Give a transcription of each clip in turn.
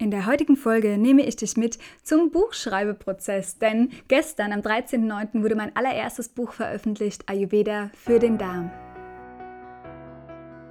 In der heutigen Folge nehme ich dich mit zum Buchschreibeprozess, denn gestern am 13.09. wurde mein allererstes Buch veröffentlicht, Ayurveda für den Darm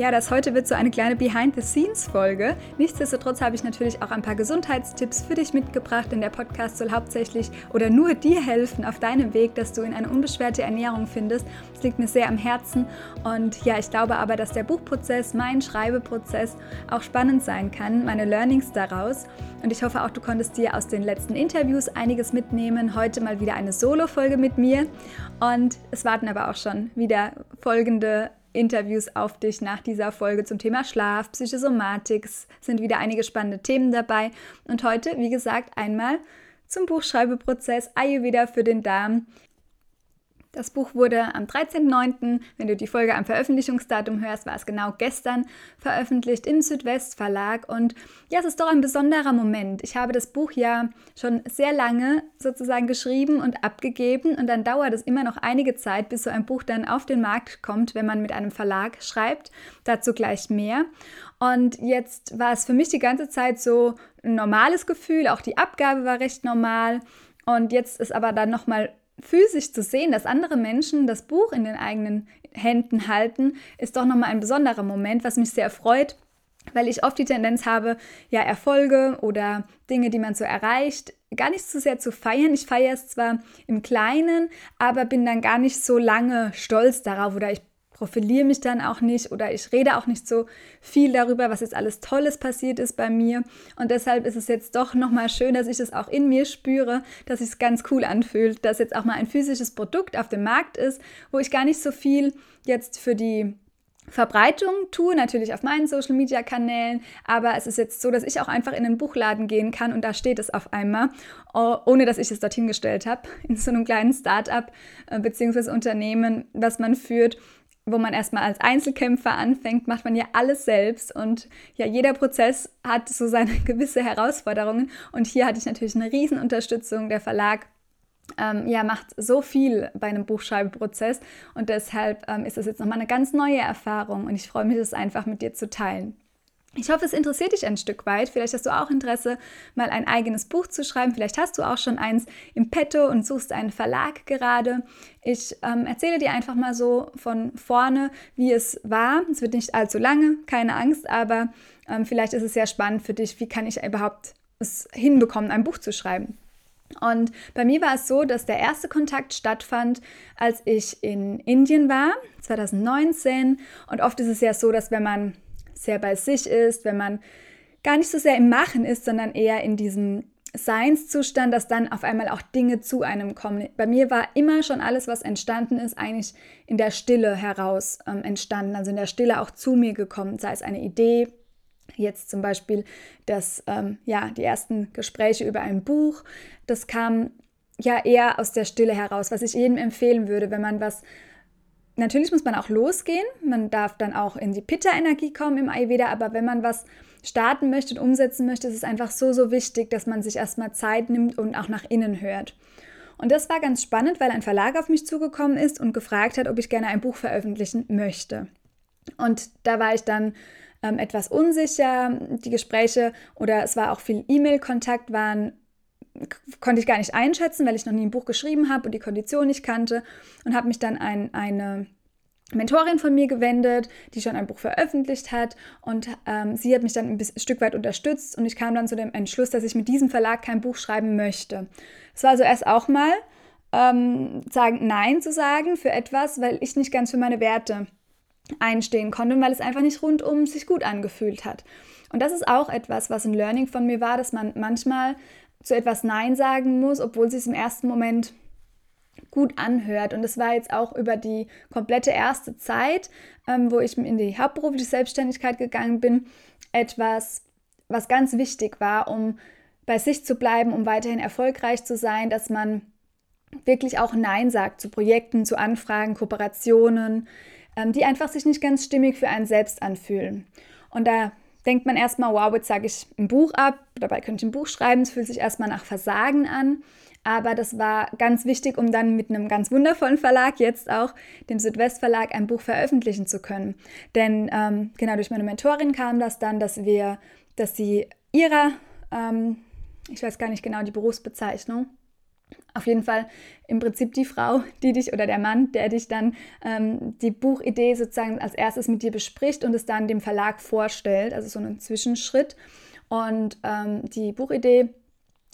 Ja, das heute wird so eine kleine Behind-the-Scenes-Folge. Nichtsdestotrotz habe ich natürlich auch ein paar Gesundheitstipps für dich mitgebracht, denn der Podcast soll hauptsächlich oder nur dir helfen auf deinem Weg, dass du in eine unbeschwerte Ernährung findest. Das liegt mir sehr am Herzen und ja, ich glaube aber, dass der Buchprozess, mein Schreibeprozess auch spannend sein kann, meine Learnings daraus. Und ich hoffe auch, du konntest dir aus den letzten Interviews einiges mitnehmen. Heute mal wieder eine Solo-Folge mit mir und es warten aber auch schon wieder folgende Interviews auf dich nach dieser Folge zum Thema Schlaf, Psychosomatik. Es sind wieder einige spannende Themen dabei. Und heute, wie gesagt, einmal zum Buchschreibeprozess Ayurveda für den Darm. Das Buch wurde am 13.09., wenn du die Folge am Veröffentlichungsdatum hörst, war es genau gestern veröffentlicht im Südwest Verlag. Und ja, es ist doch ein besonderer Moment. Ich habe das Buch ja schon sehr lange sozusagen geschrieben und abgegeben und dann dauert es immer noch einige Zeit, bis so ein Buch dann auf den Markt kommt, wenn man mit einem Verlag schreibt. Dazu gleich mehr. Und jetzt war es für mich die ganze Zeit so ein normales Gefühl, auch die Abgabe war recht normal. Und jetzt ist aber dann nochmal physisch zu sehen, dass andere Menschen das Buch in den eigenen Händen halten, ist doch nochmal ein besonderer Moment, was mich sehr freut, weil ich oft die Tendenz habe, ja, Erfolge oder Dinge, die man so erreicht, gar nicht so sehr zu feiern. Ich feiere es zwar im Kleinen, aber bin dann gar nicht so lange stolz darauf oder ich profiliere mich dann auch nicht oder ich rede auch nicht so viel darüber, was jetzt alles Tolles passiert ist bei mir. Und deshalb ist es jetzt doch nochmal schön, dass ich es auch in mir spüre, dass es ganz cool anfühlt, dass jetzt auch mal ein physisches Produkt auf dem Markt ist, wo ich gar nicht so viel jetzt für die Verbreitung tue, natürlich auf meinen Social Media Kanälen, aber es ist jetzt so, dass ich auch einfach in den Buchladen gehen kann und da steht es auf einmal, ohne dass ich es dorthin gestellt habe, in so einem kleinen Start-up äh, bzw. Unternehmen, was man führt wo man erstmal als Einzelkämpfer anfängt, macht man ja alles selbst und ja, jeder Prozess hat so seine gewisse Herausforderungen und hier hatte ich natürlich eine Riesenunterstützung. Der Verlag ähm, ja, macht so viel bei einem Buchschreibeprozess und deshalb ähm, ist das jetzt nochmal eine ganz neue Erfahrung und ich freue mich, das einfach mit dir zu teilen. Ich hoffe, es interessiert dich ein Stück weit. Vielleicht hast du auch Interesse, mal ein eigenes Buch zu schreiben. Vielleicht hast du auch schon eins im Petto und suchst einen Verlag gerade. Ich ähm, erzähle dir einfach mal so von vorne, wie es war. Es wird nicht allzu lange, keine Angst, aber ähm, vielleicht ist es sehr spannend für dich. Wie kann ich überhaupt es hinbekommen, ein Buch zu schreiben? Und bei mir war es so, dass der erste Kontakt stattfand, als ich in Indien war, 2019. Und oft ist es ja so, dass wenn man sehr bei sich ist, wenn man gar nicht so sehr im Machen ist, sondern eher in diesem Seinszustand, dass dann auf einmal auch Dinge zu einem kommen. Bei mir war immer schon alles, was entstanden ist, eigentlich in der Stille heraus ähm, entstanden, also in der Stille auch zu mir gekommen, sei es eine Idee, jetzt zum Beispiel das, ähm, ja, die ersten Gespräche über ein Buch, das kam ja eher aus der Stille heraus, was ich jedem empfehlen würde, wenn man was Natürlich muss man auch losgehen. Man darf dann auch in die Pitta-Energie kommen im Ayurveda, aber wenn man was starten möchte und umsetzen möchte, ist es einfach so, so wichtig, dass man sich erstmal Zeit nimmt und auch nach innen hört. Und das war ganz spannend, weil ein Verlag auf mich zugekommen ist und gefragt hat, ob ich gerne ein Buch veröffentlichen möchte. Und da war ich dann ähm, etwas unsicher. Die Gespräche oder es war auch viel E-Mail-Kontakt waren konnte ich gar nicht einschätzen, weil ich noch nie ein Buch geschrieben habe und die Kondition nicht kannte und habe mich dann an eine Mentorin von mir gewendet, die schon ein Buch veröffentlicht hat und ähm, sie hat mich dann ein, bisschen, Stück weit unterstützt und ich kam dann zu dem Entschluss, dass ich mit diesem Verlag kein Buch schreiben möchte. Es war also erst auch mal ähm, sagen Nein zu sagen für etwas, weil ich nicht ganz für meine Werte einstehen konnte und weil es einfach nicht rundum sich gut angefühlt hat. Und das ist auch etwas, was ein Learning von mir war, dass man manchmal zu etwas Nein sagen muss, obwohl es sich im ersten Moment gut anhört. Und es war jetzt auch über die komplette erste Zeit, ähm, wo ich in die hauptberufliche Selbstständigkeit gegangen bin, etwas, was ganz wichtig war, um bei sich zu bleiben, um weiterhin erfolgreich zu sein, dass man wirklich auch Nein sagt zu Projekten, zu Anfragen, Kooperationen, ähm, die einfach sich nicht ganz stimmig für einen selbst anfühlen. Und da denkt man erstmal, wow, jetzt sage ich ein Buch ab, dabei könnte ich ein Buch schreiben, es fühlt sich erstmal nach Versagen an. Aber das war ganz wichtig, um dann mit einem ganz wundervollen Verlag, jetzt auch dem Südwestverlag, ein Buch veröffentlichen zu können. Denn ähm, genau durch meine Mentorin kam das dann, dass wir, dass sie ihrer, ähm, ich weiß gar nicht genau die Berufsbezeichnung, auf jeden Fall im Prinzip die Frau, die dich oder der Mann, der dich dann ähm, die Buchidee sozusagen als erstes mit dir bespricht und es dann dem Verlag vorstellt, also so einen Zwischenschritt. Und ähm, die Buchidee,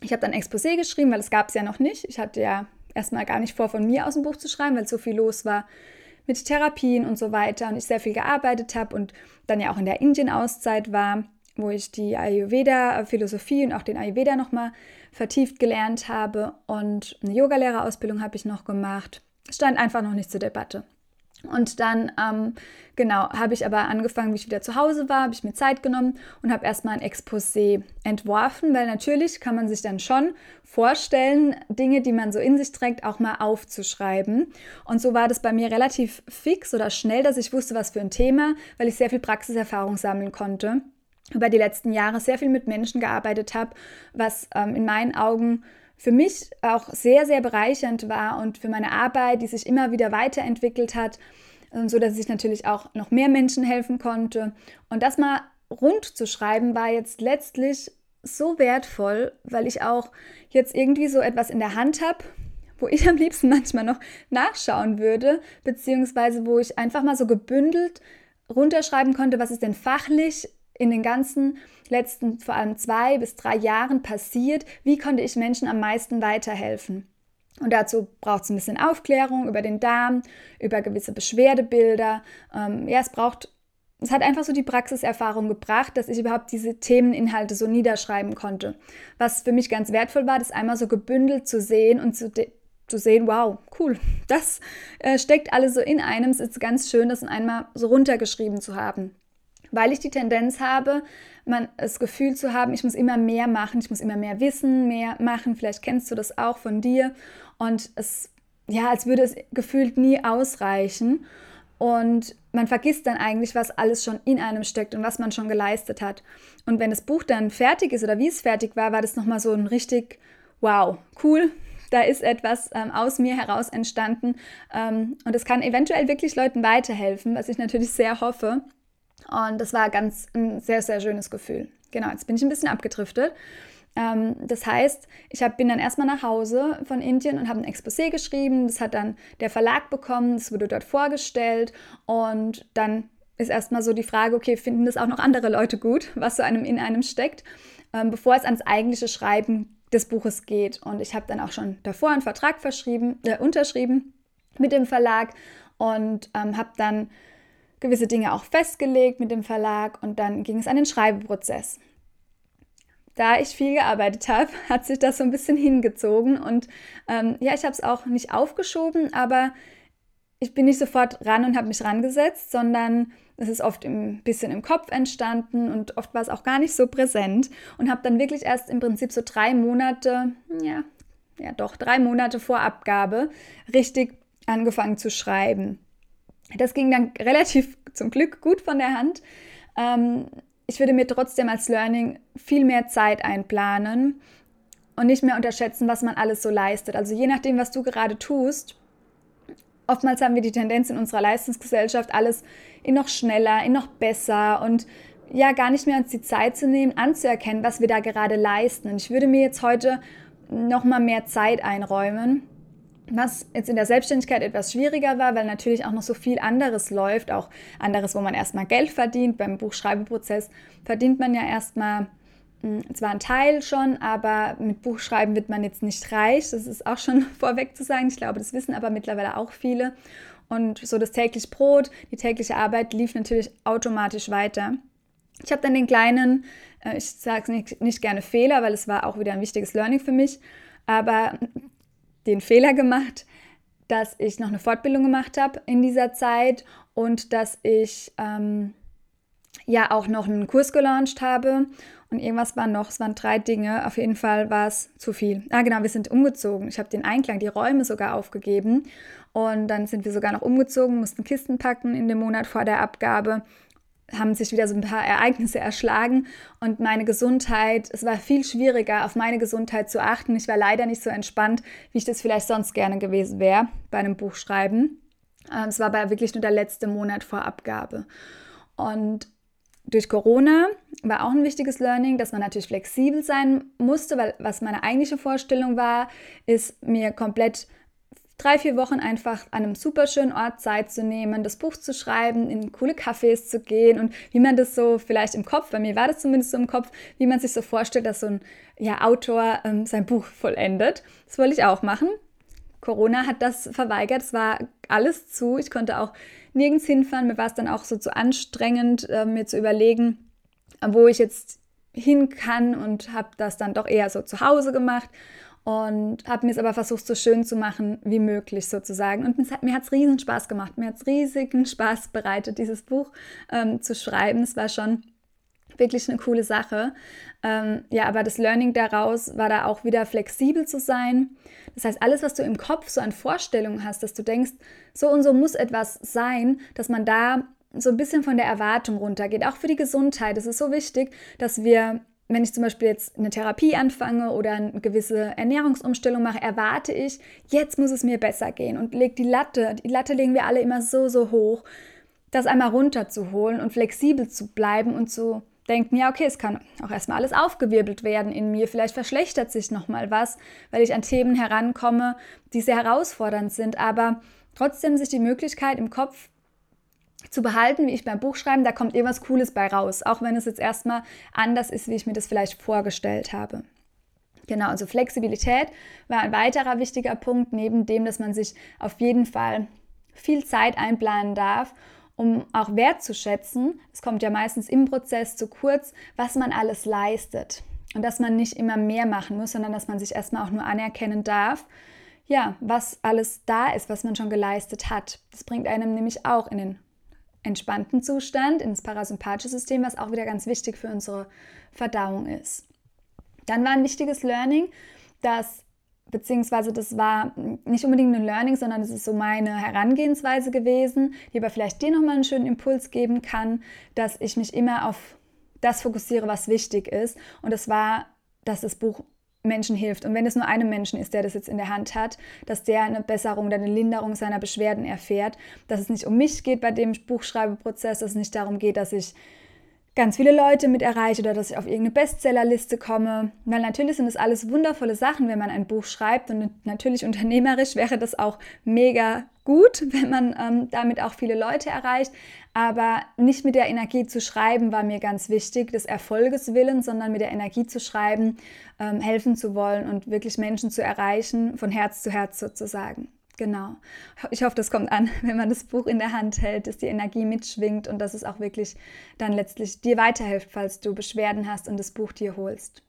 ich habe dann Exposé geschrieben, weil es gab es ja noch nicht. Ich hatte ja erstmal gar nicht vor, von mir aus ein Buch zu schreiben, weil so viel los war mit Therapien und so weiter und ich sehr viel gearbeitet habe und dann ja auch in der Indien-Auszeit war, wo ich die Ayurveda-Philosophie und auch den Ayurveda nochmal vertieft gelernt habe und eine Yogalehrerausbildung habe ich noch gemacht. Stand einfach noch nicht zur Debatte. Und dann, ähm, genau, habe ich aber angefangen, wie ich wieder zu Hause war, habe ich mir Zeit genommen und habe erstmal ein Exposé entworfen, weil natürlich kann man sich dann schon vorstellen, Dinge, die man so in sich trägt, auch mal aufzuschreiben. Und so war das bei mir relativ fix oder schnell, dass ich wusste, was für ein Thema, weil ich sehr viel Praxiserfahrung sammeln konnte über die letzten Jahre sehr viel mit Menschen gearbeitet habe, was ähm, in meinen Augen für mich auch sehr, sehr bereichernd war und für meine Arbeit, die sich immer wieder weiterentwickelt hat, ähm, so dass ich natürlich auch noch mehr Menschen helfen konnte. Und das mal rund zu schreiben, war jetzt letztlich so wertvoll, weil ich auch jetzt irgendwie so etwas in der Hand habe, wo ich am liebsten manchmal noch nachschauen würde, beziehungsweise wo ich einfach mal so gebündelt runterschreiben konnte, was ist denn fachlich in den ganzen letzten vor allem zwei bis drei Jahren passiert, wie konnte ich Menschen am meisten weiterhelfen. Und dazu braucht es ein bisschen Aufklärung über den Darm, über gewisse Beschwerdebilder. Ähm, ja, es braucht, es hat einfach so die Praxiserfahrung gebracht, dass ich überhaupt diese Themeninhalte so niederschreiben konnte. Was für mich ganz wertvoll war, das einmal so gebündelt zu sehen und zu, zu sehen, wow, cool, das äh, steckt alles so in einem. Es ist ganz schön, das einmal so runtergeschrieben zu haben weil ich die Tendenz habe, man das Gefühl zu haben, ich muss immer mehr machen, ich muss immer mehr wissen, mehr machen. Vielleicht kennst du das auch von dir und es ja, als würde es gefühlt nie ausreichen und man vergisst dann eigentlich, was alles schon in einem steckt und was man schon geleistet hat. Und wenn das Buch dann fertig ist oder wie es fertig war, war das nochmal so ein richtig, wow, cool, da ist etwas ähm, aus mir heraus entstanden ähm, und es kann eventuell wirklich Leuten weiterhelfen, was ich natürlich sehr hoffe. Und das war ganz ein sehr, sehr schönes Gefühl. Genau, jetzt bin ich ein bisschen abgedriftet. Ähm, das heißt, ich hab, bin dann erstmal nach Hause von Indien und habe ein Exposé geschrieben. Das hat dann der Verlag bekommen, das wurde dort vorgestellt. Und dann ist erstmal so die Frage, okay, finden das auch noch andere Leute gut, was so einem in einem steckt, ähm, bevor es ans eigentliche Schreiben des Buches geht. Und ich habe dann auch schon davor einen Vertrag verschrieben, äh, unterschrieben mit dem Verlag und ähm, habe dann gewisse Dinge auch festgelegt mit dem Verlag und dann ging es an den Schreibeprozess. Da ich viel gearbeitet habe, hat sich das so ein bisschen hingezogen und ähm, ja, ich habe es auch nicht aufgeschoben, aber ich bin nicht sofort ran und habe mich rangesetzt, sondern es ist oft ein bisschen im Kopf entstanden und oft war es auch gar nicht so präsent und habe dann wirklich erst im Prinzip so drei Monate, ja, ja doch drei Monate vor Abgabe richtig angefangen zu schreiben. Das ging dann relativ zum Glück gut von der Hand. Ähm, ich würde mir trotzdem als Learning viel mehr Zeit einplanen und nicht mehr unterschätzen, was man alles so leistet. Also je nachdem, was du gerade tust, oftmals haben wir die Tendenz in unserer Leistungsgesellschaft, alles in noch schneller, in noch besser und ja, gar nicht mehr uns die Zeit zu nehmen, anzuerkennen, was wir da gerade leisten. Und ich würde mir jetzt heute noch mal mehr Zeit einräumen was jetzt in der Selbstständigkeit etwas schwieriger war, weil natürlich auch noch so viel anderes läuft, auch anderes, wo man erstmal Geld verdient. Beim Buchschreibeprozess verdient man ja erstmal hm, zwar ein Teil schon, aber mit Buchschreiben wird man jetzt nicht reich. Das ist auch schon vorweg zu sagen. Ich glaube, das wissen aber mittlerweile auch viele. Und so das tägliche Brot, die tägliche Arbeit lief natürlich automatisch weiter. Ich habe dann den kleinen, äh, ich sage es nicht, nicht gerne Fehler, weil es war auch wieder ein wichtiges Learning für mich, aber den Fehler gemacht, dass ich noch eine Fortbildung gemacht habe in dieser Zeit und dass ich ähm, ja auch noch einen Kurs gelauncht habe. Und irgendwas war noch, es waren drei Dinge. Auf jeden Fall war es zu viel. Ah, genau, wir sind umgezogen. Ich habe den Einklang, die Räume sogar aufgegeben. Und dann sind wir sogar noch umgezogen, mussten Kisten packen in dem Monat vor der Abgabe haben sich wieder so ein paar Ereignisse erschlagen und meine Gesundheit, es war viel schwieriger, auf meine Gesundheit zu achten. Ich war leider nicht so entspannt, wie ich das vielleicht sonst gerne gewesen wäre bei einem Buchschreiben. Ähm, es war aber wirklich nur der letzte Monat vor Abgabe. Und durch Corona war auch ein wichtiges Learning, dass man natürlich flexibel sein musste, weil was meine eigentliche Vorstellung war, ist mir komplett drei, vier Wochen einfach an einem super schönen Ort Zeit zu nehmen, das Buch zu schreiben, in coole Cafés zu gehen. Und wie man das so vielleicht im Kopf, bei mir war das zumindest so im Kopf, wie man sich so vorstellt, dass so ein ja, Autor ähm, sein Buch vollendet. Das wollte ich auch machen. Corona hat das verweigert, es war alles zu, ich konnte auch nirgends hinfahren, mir war es dann auch so zu anstrengend, äh, mir zu überlegen, wo ich jetzt hin kann und habe das dann doch eher so zu Hause gemacht und habe mir es aber versucht, so schön zu machen wie möglich sozusagen. Und mir hat es riesen Spaß gemacht. Mir hat es riesigen Spaß bereitet, dieses Buch ähm, zu schreiben. Es war schon wirklich eine coole Sache. Ähm, ja, aber das Learning daraus war da auch wieder flexibel zu sein. Das heißt, alles, was du im Kopf so an Vorstellungen hast, dass du denkst, so und so muss etwas sein, dass man da so ein bisschen von der Erwartung runtergeht. Auch für die Gesundheit. Es ist so wichtig, dass wir wenn ich zum Beispiel jetzt eine Therapie anfange oder eine gewisse Ernährungsumstellung mache, erwarte ich, jetzt muss es mir besser gehen und leg die Latte, die Latte legen wir alle immer so, so hoch, das einmal runterzuholen und flexibel zu bleiben und zu denken, ja, okay, es kann auch erstmal alles aufgewirbelt werden in mir, vielleicht verschlechtert sich nochmal was, weil ich an Themen herankomme, die sehr herausfordernd sind, aber trotzdem sich die Möglichkeit im Kopf zu behalten, wie ich beim Buchschreiben, da kommt irgendwas Cooles bei raus, auch wenn es jetzt erstmal anders ist, wie ich mir das vielleicht vorgestellt habe. Genau, also Flexibilität war ein weiterer wichtiger Punkt, neben dem, dass man sich auf jeden Fall viel Zeit einplanen darf, um auch wertzuschätzen, es kommt ja meistens im Prozess zu kurz, was man alles leistet. Und dass man nicht immer mehr machen muss, sondern dass man sich erstmal auch nur anerkennen darf, ja, was alles da ist, was man schon geleistet hat. Das bringt einem nämlich auch in den entspannten Zustand, ins parasympathische System, was auch wieder ganz wichtig für unsere Verdauung ist. Dann war ein wichtiges Learning, dass beziehungsweise das war nicht unbedingt ein Learning, sondern es ist so meine Herangehensweise gewesen, die aber vielleicht dir nochmal einen schönen Impuls geben kann, dass ich mich immer auf das fokussiere, was wichtig ist. Und das war, dass das Buch Menschen hilft. Und wenn es nur einem Menschen ist, der das jetzt in der Hand hat, dass der eine Besserung oder eine Linderung seiner Beschwerden erfährt, dass es nicht um mich geht bei dem Buchschreibeprozess, dass es nicht darum geht, dass ich ganz viele Leute mit erreiche oder dass ich auf irgendeine Bestsellerliste komme. Weil natürlich sind das alles wundervolle Sachen, wenn man ein Buch schreibt und natürlich unternehmerisch wäre das auch mega gut, wenn man ähm, damit auch viele Leute erreicht. Aber nicht mit der Energie zu schreiben war mir ganz wichtig, des Erfolges willen, sondern mit der Energie zu schreiben, ähm, helfen zu wollen und wirklich Menschen zu erreichen, von Herz zu Herz sozusagen. Genau. Ich hoffe, das kommt an, wenn man das Buch in der Hand hält, dass die Energie mitschwingt und dass es auch wirklich dann letztlich dir weiterhilft, falls du Beschwerden hast und das Buch dir holst.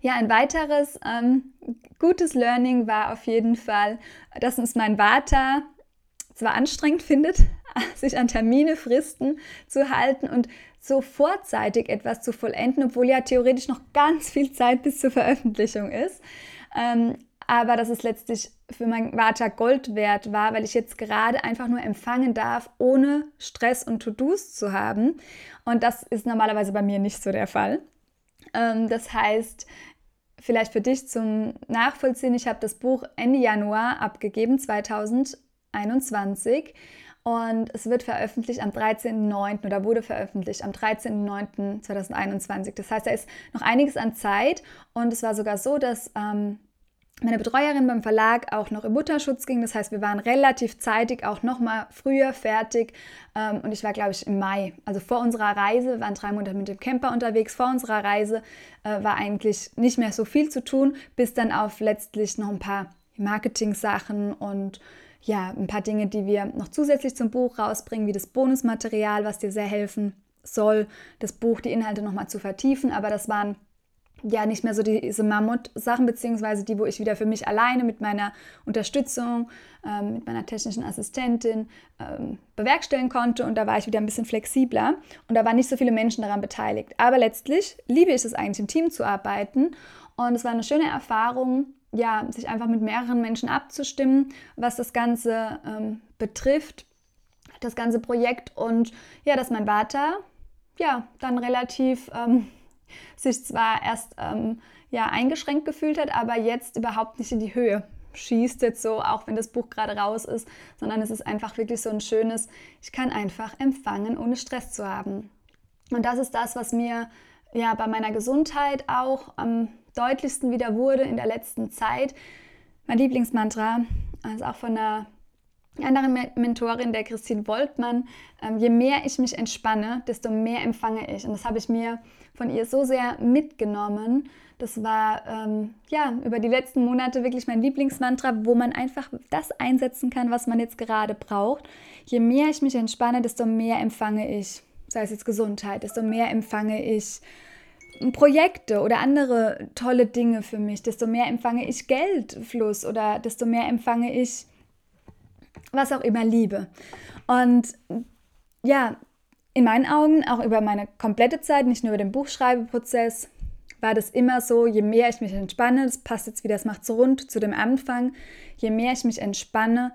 Ja, ein weiteres ähm, gutes Learning war auf jeden Fall, dass uns mein Vater zwar anstrengend findet, sich an Termine, Fristen zu halten und so vorzeitig etwas zu vollenden, obwohl ja theoretisch noch ganz viel Zeit bis zur Veröffentlichung ist. Ähm, aber dass es letztlich für mein Vater Gold wert war, weil ich jetzt gerade einfach nur empfangen darf, ohne Stress und To-Dos zu haben. Und das ist normalerweise bei mir nicht so der Fall. Ähm, das heißt, vielleicht für dich zum Nachvollziehen, ich habe das Buch Ende Januar abgegeben, 2021. Und es wird veröffentlicht am 13.09. oder wurde veröffentlicht am 13.09.2021. Das heißt, da ist noch einiges an Zeit. Und es war sogar so, dass ähm, meine Betreuerin beim Verlag auch noch im Mutterschutz ging. Das heißt, wir waren relativ zeitig auch noch mal früher fertig. Ähm, und ich war, glaube ich, im Mai, also vor unserer Reise, waren drei Monate mit dem Camper unterwegs. Vor unserer Reise äh, war eigentlich nicht mehr so viel zu tun, bis dann auf letztlich noch ein paar Marketing-Sachen und ja, ein paar Dinge, die wir noch zusätzlich zum Buch rausbringen, wie das Bonusmaterial, was dir sehr helfen soll, das Buch, die Inhalte noch mal zu vertiefen. Aber das waren ja nicht mehr so diese Mammut-Sachen, beziehungsweise die, wo ich wieder für mich alleine mit meiner Unterstützung, ähm, mit meiner technischen Assistentin ähm, bewerkstelligen konnte. Und da war ich wieder ein bisschen flexibler und da waren nicht so viele Menschen daran beteiligt. Aber letztlich liebe ich es eigentlich, im Team zu arbeiten. Und es war eine schöne Erfahrung, ja, sich einfach mit mehreren Menschen abzustimmen, was das Ganze ähm, betrifft, das ganze Projekt. Und ja, dass mein Vater ja dann relativ ähm, sich zwar erst ähm, ja, eingeschränkt gefühlt hat, aber jetzt überhaupt nicht in die Höhe schießt jetzt so, auch wenn das Buch gerade raus ist, sondern es ist einfach wirklich so ein schönes, ich kann einfach empfangen, ohne Stress zu haben. Und das ist das, was mir ja bei meiner Gesundheit auch am deutlichsten wieder wurde in der letzten Zeit. Mein Lieblingsmantra, also auch von einer andere Mentorin, der Christine Woltmann, ähm, je mehr ich mich entspanne, desto mehr empfange ich. Und das habe ich mir von ihr so sehr mitgenommen. Das war ähm, ja über die letzten Monate wirklich mein Lieblingsmantra, wo man einfach das einsetzen kann, was man jetzt gerade braucht. Je mehr ich mich entspanne, desto mehr empfange ich. Sei es jetzt Gesundheit, desto mehr empfange ich Projekte oder andere tolle Dinge für mich, desto mehr empfange ich Geldfluss oder desto mehr empfange ich was auch immer liebe. Und ja, in meinen Augen, auch über meine komplette Zeit, nicht nur über den Buchschreibeprozess, war das immer so, je mehr ich mich entspanne, das passt jetzt wieder, das macht so rund zu dem Anfang, je mehr ich mich entspanne,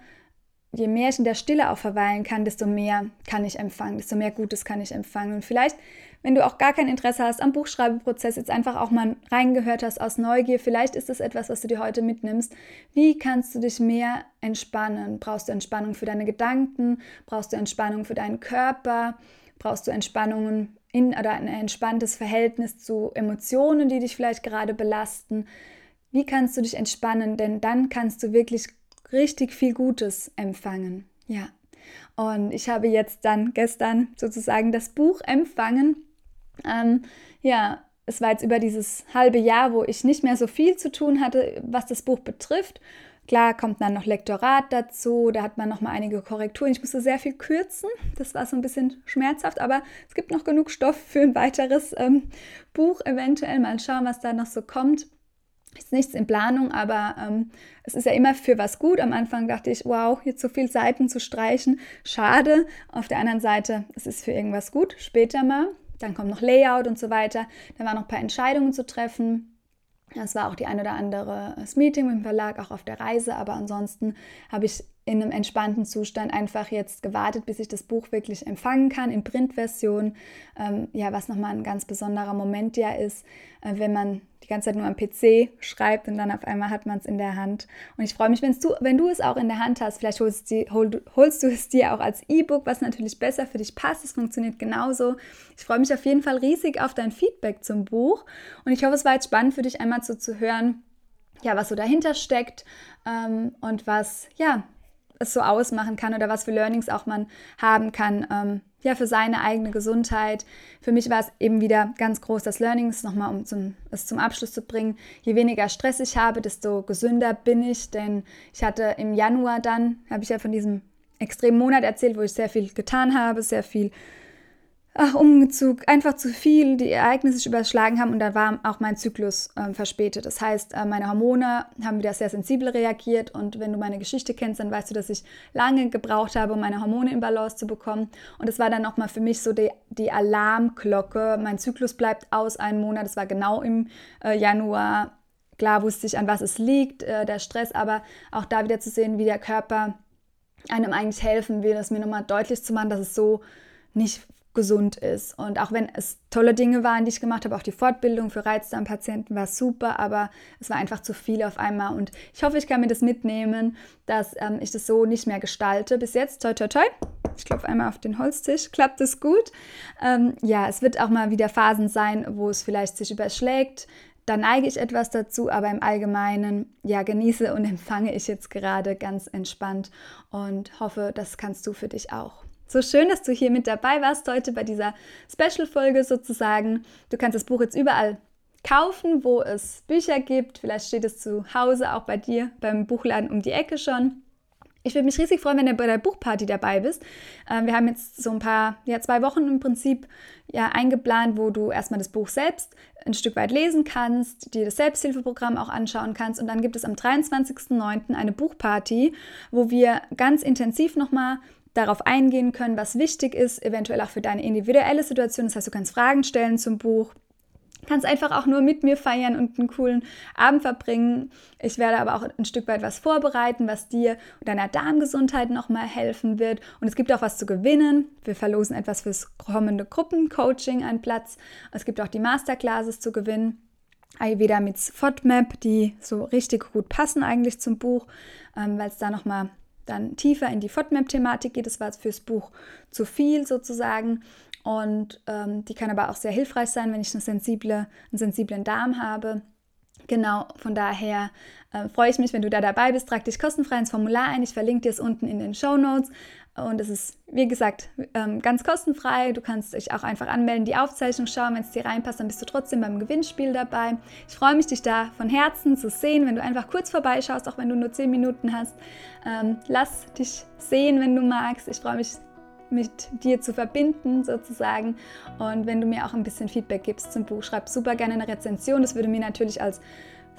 je mehr ich in der Stille auch verweilen kann, desto mehr kann ich empfangen, desto mehr Gutes kann ich empfangen. Und vielleicht wenn du auch gar kein Interesse hast am Buchschreibeprozess, jetzt einfach auch mal reingehört hast aus Neugier, vielleicht ist es etwas, was du dir heute mitnimmst. Wie kannst du dich mehr entspannen? Brauchst du Entspannung für deine Gedanken? Brauchst du Entspannung für deinen Körper? Brauchst du Entspannungen in oder ein entspanntes Verhältnis zu Emotionen, die dich vielleicht gerade belasten? Wie kannst du dich entspannen? Denn dann kannst du wirklich richtig viel Gutes empfangen. Ja. Und ich habe jetzt dann gestern sozusagen das Buch empfangen ähm, ja, es war jetzt über dieses halbe Jahr, wo ich nicht mehr so viel zu tun hatte, was das Buch betrifft. Klar kommt dann noch Lektorat dazu, da hat man noch mal einige Korrekturen. Ich musste sehr viel kürzen, das war so ein bisschen schmerzhaft, aber es gibt noch genug Stoff für ein weiteres ähm, Buch eventuell. Mal schauen, was da noch so kommt. Ist nichts in Planung, aber ähm, es ist ja immer für was gut. Am Anfang dachte ich, wow, jetzt so viele Seiten zu streichen, schade. Auf der anderen Seite, es ist für irgendwas gut, später mal. Dann kommt noch Layout und so weiter. Dann waren noch ein paar Entscheidungen zu treffen. Das war auch die ein oder andere das Meeting mit dem Verlag, auch auf der Reise. Aber ansonsten habe ich in einem entspannten Zustand einfach jetzt gewartet, bis ich das Buch wirklich empfangen kann in Printversion. Ähm, ja, was nochmal ein ganz besonderer Moment ja ist, äh, wenn man die ganze Zeit nur am PC schreibt und dann auf einmal hat man es in der Hand. Und ich freue mich, du, wenn du es auch in der Hand hast. Vielleicht holst, die, hol, holst du es dir auch als E-Book, was natürlich besser für dich passt. Es funktioniert genauso. Ich freue mich auf jeden Fall riesig auf dein Feedback zum Buch. Und ich hoffe, es war jetzt spannend für dich einmal so zu hören, ja, was so dahinter steckt ähm, und was, ja, es so ausmachen kann oder was für Learnings auch man haben kann, ähm, ja, für seine eigene Gesundheit. Für mich war es eben wieder ganz groß, das Learnings nochmal, um zum, es zum Abschluss zu bringen. Je weniger Stress ich habe, desto gesünder bin ich, denn ich hatte im Januar dann, habe ich ja von diesem extremen Monat erzählt, wo ich sehr viel getan habe, sehr viel ach, Umzug, einfach zu viel, die Ereignisse sich überschlagen haben und da war auch mein Zyklus äh, verspätet. Das heißt, äh, meine Hormone haben wieder sehr sensibel reagiert und wenn du meine Geschichte kennst, dann weißt du, dass ich lange gebraucht habe, um meine Hormone in Balance zu bekommen. Und es war dann nochmal für mich so die, die Alarmglocke. Mein Zyklus bleibt aus einen Monat, das war genau im äh, Januar. Klar wusste ich, an was es liegt, äh, der Stress, aber auch da wieder zu sehen, wie der Körper einem eigentlich helfen will, das mir nochmal deutlich zu machen, dass es so nicht gesund ist. Und auch wenn es tolle Dinge waren, die ich gemacht habe, auch die Fortbildung für Reizdarmpatienten war super, aber es war einfach zu viel auf einmal. Und ich hoffe, ich kann mir das mitnehmen, dass ähm, ich das so nicht mehr gestalte. Bis jetzt, toi, toi, toi. Ich klopfe einmal auf den Holztisch. Klappt es gut? Ähm, ja, es wird auch mal wieder Phasen sein, wo es vielleicht sich überschlägt. Da neige ich etwas dazu, aber im Allgemeinen, ja, genieße und empfange ich jetzt gerade ganz entspannt und hoffe, das kannst du für dich auch. So schön, dass du hier mit dabei warst heute bei dieser Special-Folge sozusagen. Du kannst das Buch jetzt überall kaufen, wo es Bücher gibt. Vielleicht steht es zu Hause auch bei dir beim Buchladen um die Ecke schon. Ich würde mich riesig freuen, wenn du bei der Buchparty dabei bist. Ähm, wir haben jetzt so ein paar, ja, zwei Wochen im Prinzip ja, eingeplant, wo du erstmal das Buch selbst ein Stück weit lesen kannst, dir das Selbsthilfeprogramm auch anschauen kannst. Und dann gibt es am 23.09. eine Buchparty, wo wir ganz intensiv nochmal darauf eingehen können, was wichtig ist, eventuell auch für deine individuelle Situation. Das heißt, du kannst Fragen stellen zum Buch, kannst einfach auch nur mit mir feiern und einen coolen Abend verbringen. Ich werde aber auch ein Stück weit was vorbereiten, was dir und deiner Darmgesundheit nochmal helfen wird. Und es gibt auch was zu gewinnen. Wir verlosen etwas fürs kommende Gruppencoaching, einen Platz. Es gibt auch die Masterclasses zu gewinnen. Ayurveda mit FODMAP, die so richtig gut passen eigentlich zum Buch, ähm, weil es da nochmal dann tiefer in die FODMAP-Thematik geht. Das war fürs Buch zu viel sozusagen. Und ähm, die kann aber auch sehr hilfreich sein, wenn ich eine sensible, einen sensiblen Darm habe. Genau, von daher äh, freue ich mich, wenn du da dabei bist. Trag dich kostenfrei ins Formular ein. Ich verlinke dir es unten in den Show Notes. Und es ist, wie gesagt, ähm, ganz kostenfrei. Du kannst dich auch einfach anmelden, die Aufzeichnung schauen. Wenn es dir reinpasst, dann bist du trotzdem beim Gewinnspiel dabei. Ich freue mich, dich da von Herzen zu sehen, wenn du einfach kurz vorbeischaust, auch wenn du nur 10 Minuten hast. Ähm, lass dich sehen, wenn du magst. Ich freue mich mit dir zu verbinden sozusagen. Und wenn du mir auch ein bisschen Feedback gibst zum Buch, schreib super gerne eine Rezension. Das würde mir natürlich als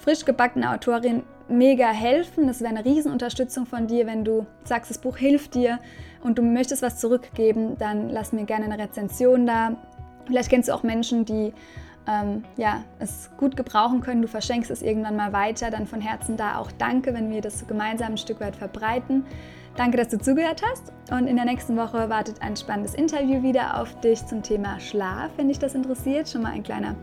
frisch gebackene Autorin mega helfen. Das wäre eine Riesenunterstützung von dir, wenn du sagst, das Buch hilft dir und du möchtest was zurückgeben, dann lass mir gerne eine Rezension da. Vielleicht kennst du auch Menschen, die ähm, ja, es gut gebrauchen können. Du verschenkst es irgendwann mal weiter. Dann von Herzen da auch danke, wenn wir das gemeinsam ein Stück weit verbreiten. Danke, dass du zugehört hast. Und in der nächsten Woche wartet ein spannendes Interview wieder auf dich zum Thema Schlaf, wenn dich das interessiert. Schon mal ein kleiner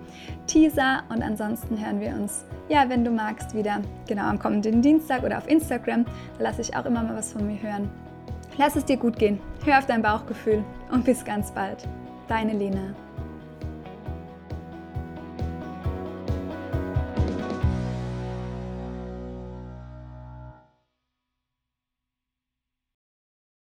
Teaser. Und ansonsten hören wir uns, ja, wenn du magst, wieder genau am kommenden Dienstag oder auf Instagram. Da lasse ich auch immer mal was von mir hören. Lass es dir gut gehen. Hör auf dein Bauchgefühl und bis ganz bald. Deine Lena.